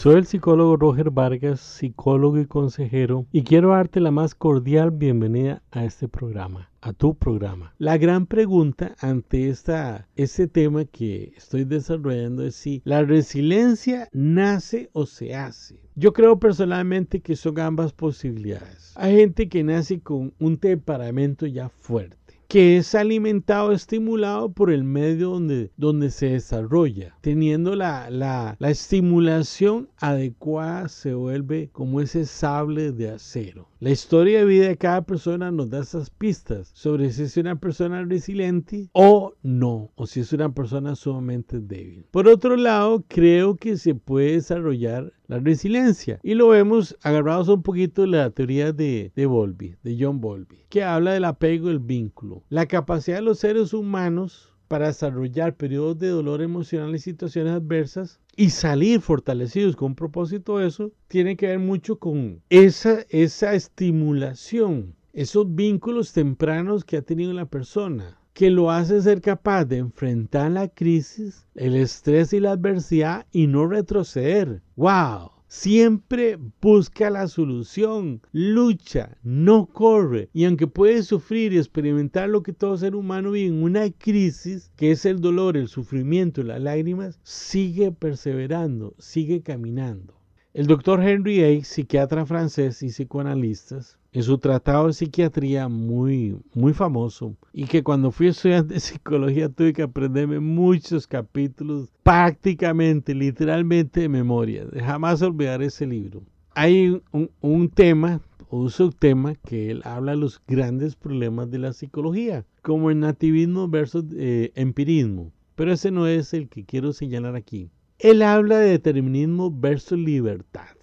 Soy el psicólogo Roger Vargas, psicólogo y consejero, y quiero darte la más cordial bienvenida a este programa, a tu programa. La gran pregunta ante esta, este tema que estoy desarrollando es si la resiliencia nace o se hace. Yo creo personalmente que son ambas posibilidades. Hay gente que nace con un temperamento ya fuerte que es alimentado, estimulado por el medio donde, donde se desarrolla. Teniendo la, la, la estimulación adecuada se vuelve como ese sable de acero. La historia de vida de cada persona nos da esas pistas sobre si es una persona resiliente o no, o si es una persona sumamente débil. Por otro lado, creo que se puede desarrollar la resiliencia. Y lo vemos agarrados un poquito de la teoría de, de Bowlby, de John Bowlby, que habla del apego, el vínculo. La capacidad de los seres humanos para desarrollar periodos de dolor emocional y situaciones adversas y salir fortalecidos con un propósito eso, tiene que ver mucho con esa, esa estimulación, esos vínculos tempranos que ha tenido la persona que lo hace ser capaz de enfrentar la crisis, el estrés y la adversidad y no retroceder. ¡Wow! Siempre busca la solución, lucha, no corre. Y aunque puede sufrir y experimentar lo que todo ser humano vive en una crisis, que es el dolor, el sufrimiento, las lágrimas, sigue perseverando, sigue caminando. El doctor Henry A., psiquiatra francés y psicoanalista, en su tratado de psiquiatría muy, muy famoso, y que cuando fui estudiante de psicología tuve que aprenderme muchos capítulos prácticamente, literalmente de memoria. Jamás olvidar ese libro. Hay un, tema un subtema que él habla de los grandes problemas de la psicología, como el nativismo versus eh, empirismo. Pero ese no es el que quiero señalar aquí. Él habla de determinismo versus libertad.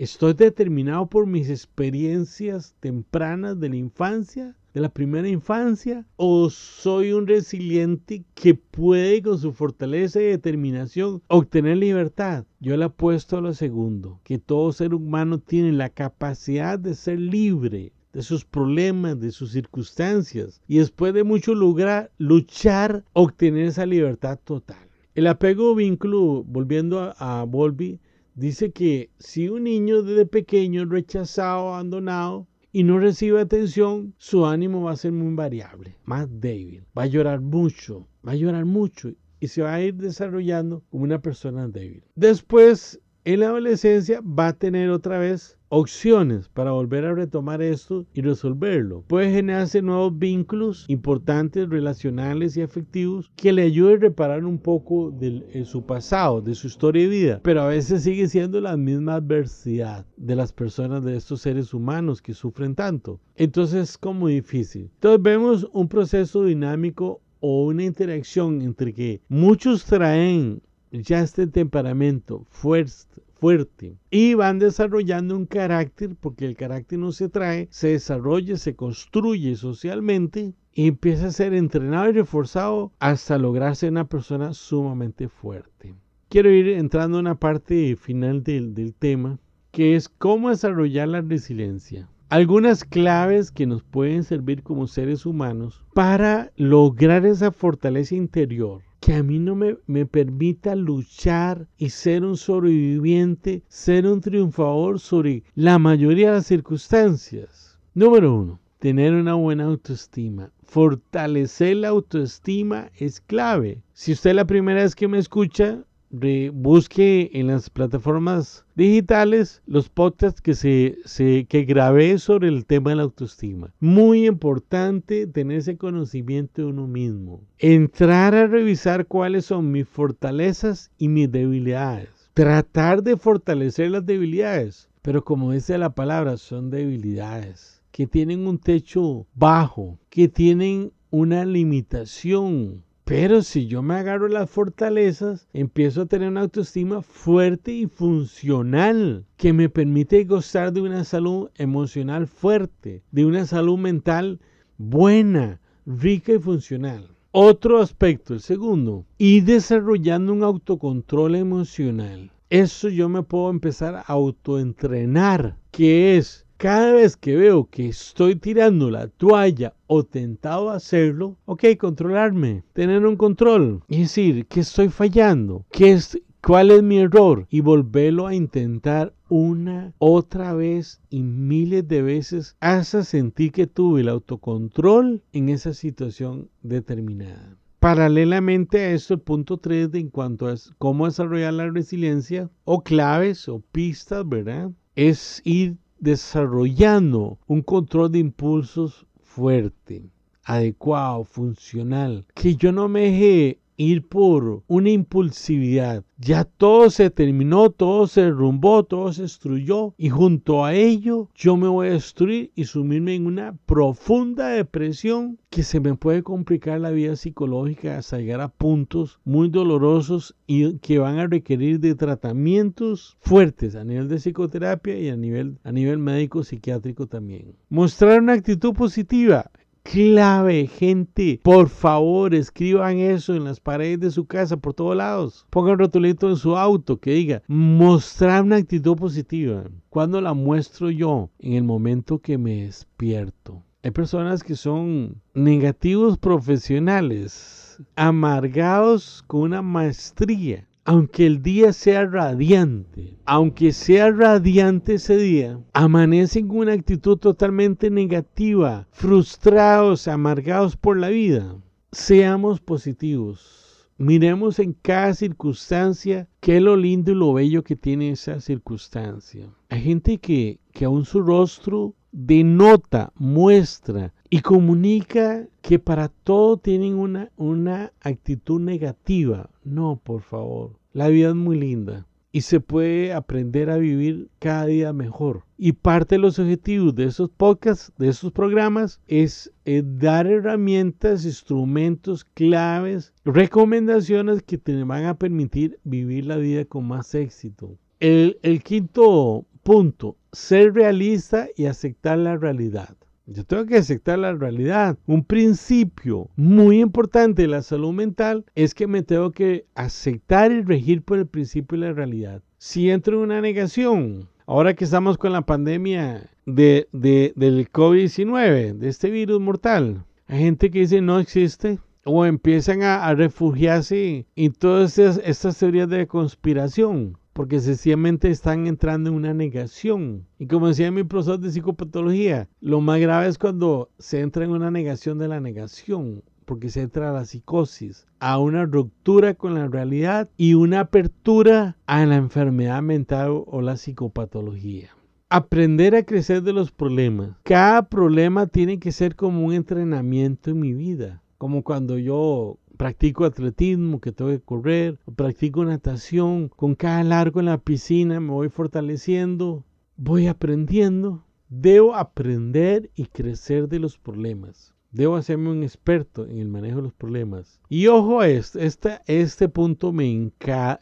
¿Estoy determinado por mis experiencias tempranas de la infancia, de la primera infancia? ¿O soy un resiliente que puede con su fortaleza y determinación obtener libertad? Yo le apuesto a lo segundo, que todo ser humano tiene la capacidad de ser libre de sus problemas, de sus circunstancias y después de mucho lograr luchar, obtener esa libertad total. El apego vínculo, volviendo a, a Volby, dice que si un niño desde pequeño es rechazado, abandonado y no recibe atención, su ánimo va a ser muy variable, más débil, va a llorar mucho, va a llorar mucho y se va a ir desarrollando como una persona débil. Después, en la adolescencia va a tener otra vez opciones para volver a retomar esto y resolverlo. Puede generarse nuevos vínculos importantes, relacionales y afectivos que le ayuden a reparar un poco de eh, su pasado, de su historia de vida, pero a veces sigue siendo la misma adversidad de las personas, de estos seres humanos que sufren tanto. Entonces es como difícil. Entonces vemos un proceso dinámico o una interacción entre que muchos traen ya este temperamento fuerte, fuerte y van desarrollando un carácter porque el carácter no se trae, se desarrolla, se construye socialmente y empieza a ser entrenado y reforzado hasta lograrse una persona sumamente fuerte. Quiero ir entrando en una parte final del, del tema que es cómo desarrollar la resiliencia algunas claves que nos pueden servir como seres humanos para lograr esa fortaleza interior que a mí no me, me, permita luchar y ser un sobreviviente, ser un triunfador sobre la mayoría de las circunstancias. Número uno, tener una buena autoestima. Fortalecer la autoestima es clave. Si usted la primera vez que me escucha, busque en las plataformas digitales los podcasts que, se, se, que grabé sobre el tema de la autoestima. Muy importante tener ese conocimiento de uno mismo. Entrar a revisar cuáles son mis fortalezas y mis debilidades. Tratar de fortalecer las debilidades. Pero como dice la palabra, son debilidades que tienen un techo bajo, que tienen una limitación pero si yo me agarro las fortalezas, empiezo a tener una autoestima fuerte y funcional que me permite gozar de una salud emocional fuerte, de una salud mental buena, rica y funcional. Otro aspecto, el segundo, ir desarrollando un autocontrol emocional. Eso yo me puedo empezar a autoentrenar, que es cada vez que veo que estoy tirando la toalla o tentado a hacerlo, ok, controlarme, tener un control. y decir, que estoy fallando? ¿Qué, es, ¿Cuál es mi error? Y volverlo a intentar una, otra vez y miles de veces hasta sentir que tuve el autocontrol en esa situación determinada. Paralelamente a esto, el punto 3 de en cuanto a cómo desarrollar la resiliencia o claves o pistas, ¿verdad? Es ir desarrollando un control de impulsos fuerte, adecuado, funcional, que yo no me ir por una impulsividad. Ya todo se terminó, todo se derrumbó, todo se destruyó y junto a ello yo me voy a destruir y sumirme en una profunda depresión que se me puede complicar la vida psicológica hasta llegar a puntos muy dolorosos y que van a requerir de tratamientos fuertes a nivel de psicoterapia y a nivel, a nivel médico psiquiátrico también. Mostrar una actitud positiva clave, gente. Por favor, escriban eso en las paredes de su casa, por todos lados. Pongan rotulito en su auto que diga, mostrar una actitud positiva. ¿Cuándo la muestro yo? En el momento que me despierto. Hay personas que son negativos profesionales, amargados con una maestría aunque el día sea radiante, aunque sea radiante ese día, amanecen con una actitud totalmente negativa, frustrados, amargados por la vida. Seamos positivos. Miremos en cada circunstancia qué es lo lindo y lo bello que tiene esa circunstancia. Hay gente que, que aún su rostro denota, muestra y comunica que para todo tienen una, una actitud negativa. No, por favor. La vida es muy linda y se puede aprender a vivir cada día mejor. Y parte de los objetivos de esos podcasts, de esos programas, es, dar herramientas, instrumentos, claves, recomendaciones que te van a permitir vivir la vida con más éxito. El quinto punto, ser realista y aceptar la realidad. Yo tengo que aceptar la realidad. Un principio muy importante de la salud mental es que me tengo que aceptar y regir por el principio de la realidad. Si entro en una negación, ahora que estamos con la pandemia de, del COVID-19, de este virus mortal, hay gente que dice no existe o empiezan a, refugiarse en todas estas teorías de conspiración porque sencillamente están entrando en una negación. Y como decía mi profesor de psicopatología, lo más grave es cuando se entra en una negación de la negación, porque se entra a la psicosis, a una ruptura con la realidad y una apertura a la enfermedad mental o la psicopatología. Aprender a crecer de los problemas. Cada problema tiene que ser como un entrenamiento en mi vida. Como cuando yo practico atletismo, que tengo que correr, practico natación, con cada largo en la piscina me voy fortaleciendo, voy aprendiendo. Debo aprender y crecer de los problemas. Debo hacerme un experto en el manejo de los problemas. Y ojo a esto, este, punto me,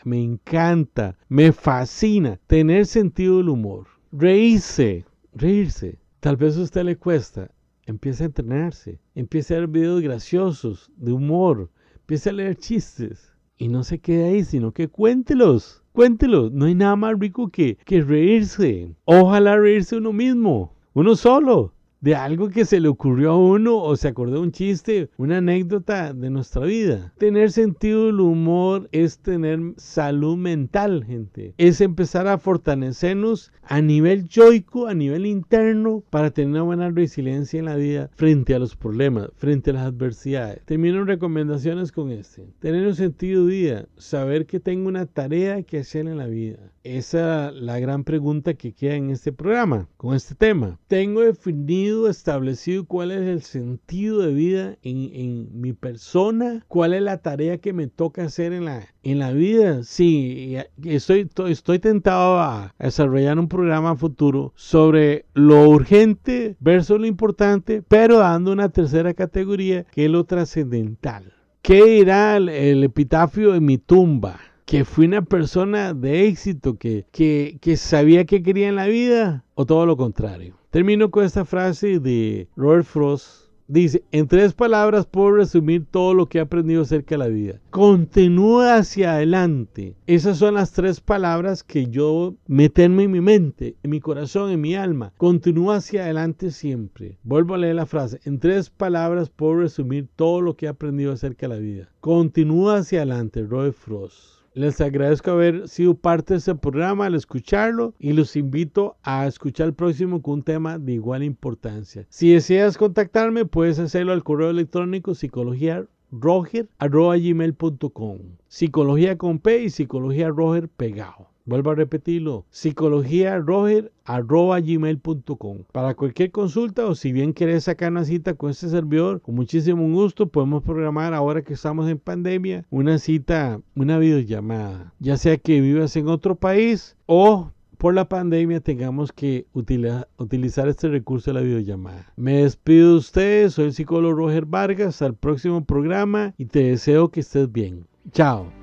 me encanta, me fascina, tener sentido del humor. Reírse, reírse. Tal vez a usted le cuesta. Empiece a entrenarse, empiece a ver videos graciosos, de humor, Empiece a leer chistes y no se quede ahí, sino que cuéntelos. Cuéntelos. No hay nada más rico que, que reírse. Ojalá reírse uno mismo. Uno solo de algo que se le ocurrió a uno o se acordó un chiste, una anécdota de nuestra vida. Tener sentido del humor es tener salud mental, gente. Es empezar a fortalecernos a nivel yoico, a nivel interno, para tener una buena resiliencia en la vida frente a los problemas, frente a las adversidades. Termino recomendaciones con este. Tener un sentido vida, saber que tengo una tarea que hacer en la vida. Esa es la gran pregunta que queda en este programa, con este tema. Tengo definido establecido cuál es el sentido de vida en, mi persona, cuál es la tarea que me toca hacer en la, en la vida. Sí, estoy, estoy tentado a desarrollar un programa futuro sobre lo urgente versus lo importante, pero dando una tercera categoría que es lo trascendental. ¿Qué dirá el, epitafio de mi tumba? que fui una persona de éxito, que, que, que sabía que quería en la vida, o todo lo contrario. Termino con esta frase de Robert Frost. Dice, en tres palabras puedo resumir todo lo que he aprendido acerca de la vida. Continúa hacia adelante. Esas son las tres palabras que yo meterme en mi mente, en mi corazón, en mi alma. Continúa hacia adelante siempre. Vuelvo a leer la frase. En tres palabras puedo resumir todo lo que he aprendido acerca de la vida. Continúa hacia adelante, Robert Frost. Les agradezco haber sido parte de este programa al escucharlo y los invito a escuchar el próximo con un tema de igual importancia. Si deseas contactarme, puedes hacerlo al correo electrónico psicología gmail.com Psicología con P y psicología roger pegado. Vuelvo a repetirlo, psicología gmail.com Para cualquier consulta o si bien querés sacar una cita con este servidor, con muchísimo gusto podemos programar ahora que estamos en pandemia una cita, una videollamada. Ya sea que vivas en otro país o por la pandemia tengamos que utilizar este recurso de la videollamada. Me despido de ustedes, soy el psicólogo Roger Vargas, al próximo programa y te deseo que estés bien. Chao.